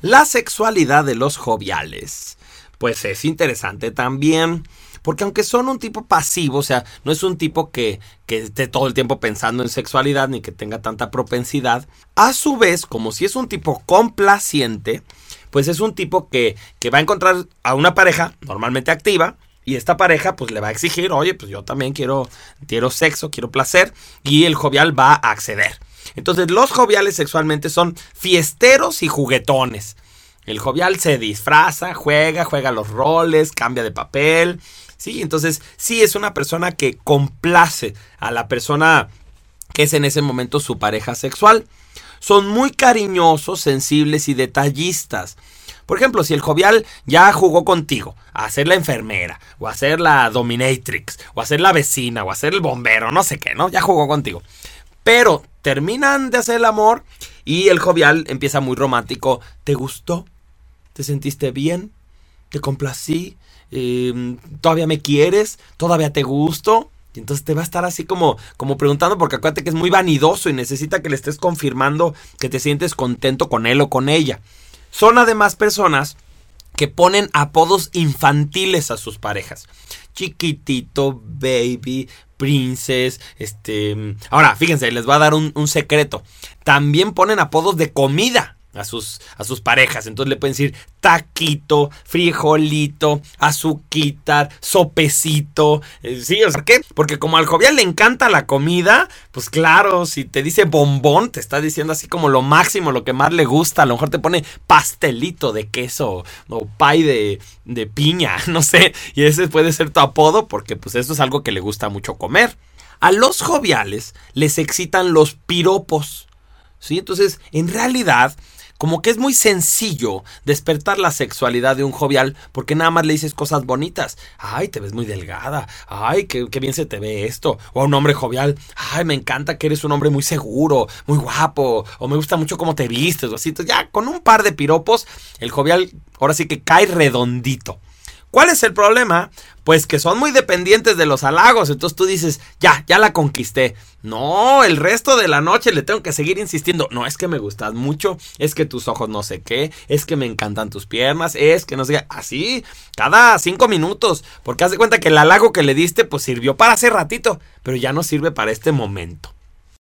La sexualidad de los joviales. Pues es interesante también. Porque aunque son un tipo pasivo, o sea, no es un tipo que, que, esté todo el tiempo pensando en sexualidad ni que tenga tanta propensidad, a su vez, como si es un tipo complaciente, pues es un tipo que, que va a encontrar a una pareja normalmente activa, y esta pareja pues le va a exigir, oye, pues yo también quiero, quiero sexo, quiero placer, y el jovial va a acceder. Entonces los joviales sexualmente son fiesteros y juguetones. El jovial se disfraza, juega, juega los roles, cambia de papel. Sí, entonces sí es una persona que complace a la persona que es en ese momento su pareja sexual. Son muy cariñosos, sensibles y detallistas. Por ejemplo, si el jovial ya jugó contigo a ser la enfermera, o a ser la dominatrix, o a ser la vecina, o a ser el bombero, no sé qué, ¿no? Ya jugó contigo. Pero terminan de hacer el amor y el jovial empieza muy romántico. ¿Te gustó? ¿Te sentiste bien? ¿Te complací? Em, ¿Todavía me quieres? ¿Todavía te gusto? Y entonces te va a estar así como, como preguntando, porque acuérdate que es muy vanidoso y necesita que le estés confirmando que te sientes contento con él o con ella. Son además personas que ponen apodos infantiles a sus parejas. Chiquitito, baby, Princess, este... Ahora, fíjense, les voy a dar un, un secreto. También ponen apodos de comida a sus, a sus parejas. Entonces le pueden decir taquito, frijolito, azuquita, sopecito. Eh, sí, o sea, ¿qué? Porque como al jovial le encanta la comida, pues claro, si te dice bombón, te está diciendo así como lo máximo, lo que más le gusta. A lo mejor te pone pastelito de queso o pay de, de piña, no sé. Y ese puede ser tu apodo porque pues eso es algo que le gusta mucho comer. A los joviales les excitan los piropos. ¿Sí? Entonces, en realidad, como que es muy sencillo despertar la sexualidad de un jovial porque nada más le dices cosas bonitas. Ay, te ves muy delgada. Ay, qué, bien se te ve esto. O a un hombre jovial. Ay, me encanta que eres un hombre muy seguro, muy guapo. O me gusta mucho cómo te vistes. O así. Entonces, ya con un par de piropos, el jovial ahora sí que cae redondito. ¿Cuál es el problema? Pues que son muy dependientes de los halagos. Entonces tú dices, ya, ya la conquisté. No, el resto de la noche le tengo que seguir insistiendo. No, es que me gustas mucho, es que tus ojos no sé qué, es que me encantan tus piernas, es que no sé qué. Así, cada cinco minutos. Porque haz de cuenta que el halago que le diste, pues sirvió para hace ratito, pero ya no sirve para este momento.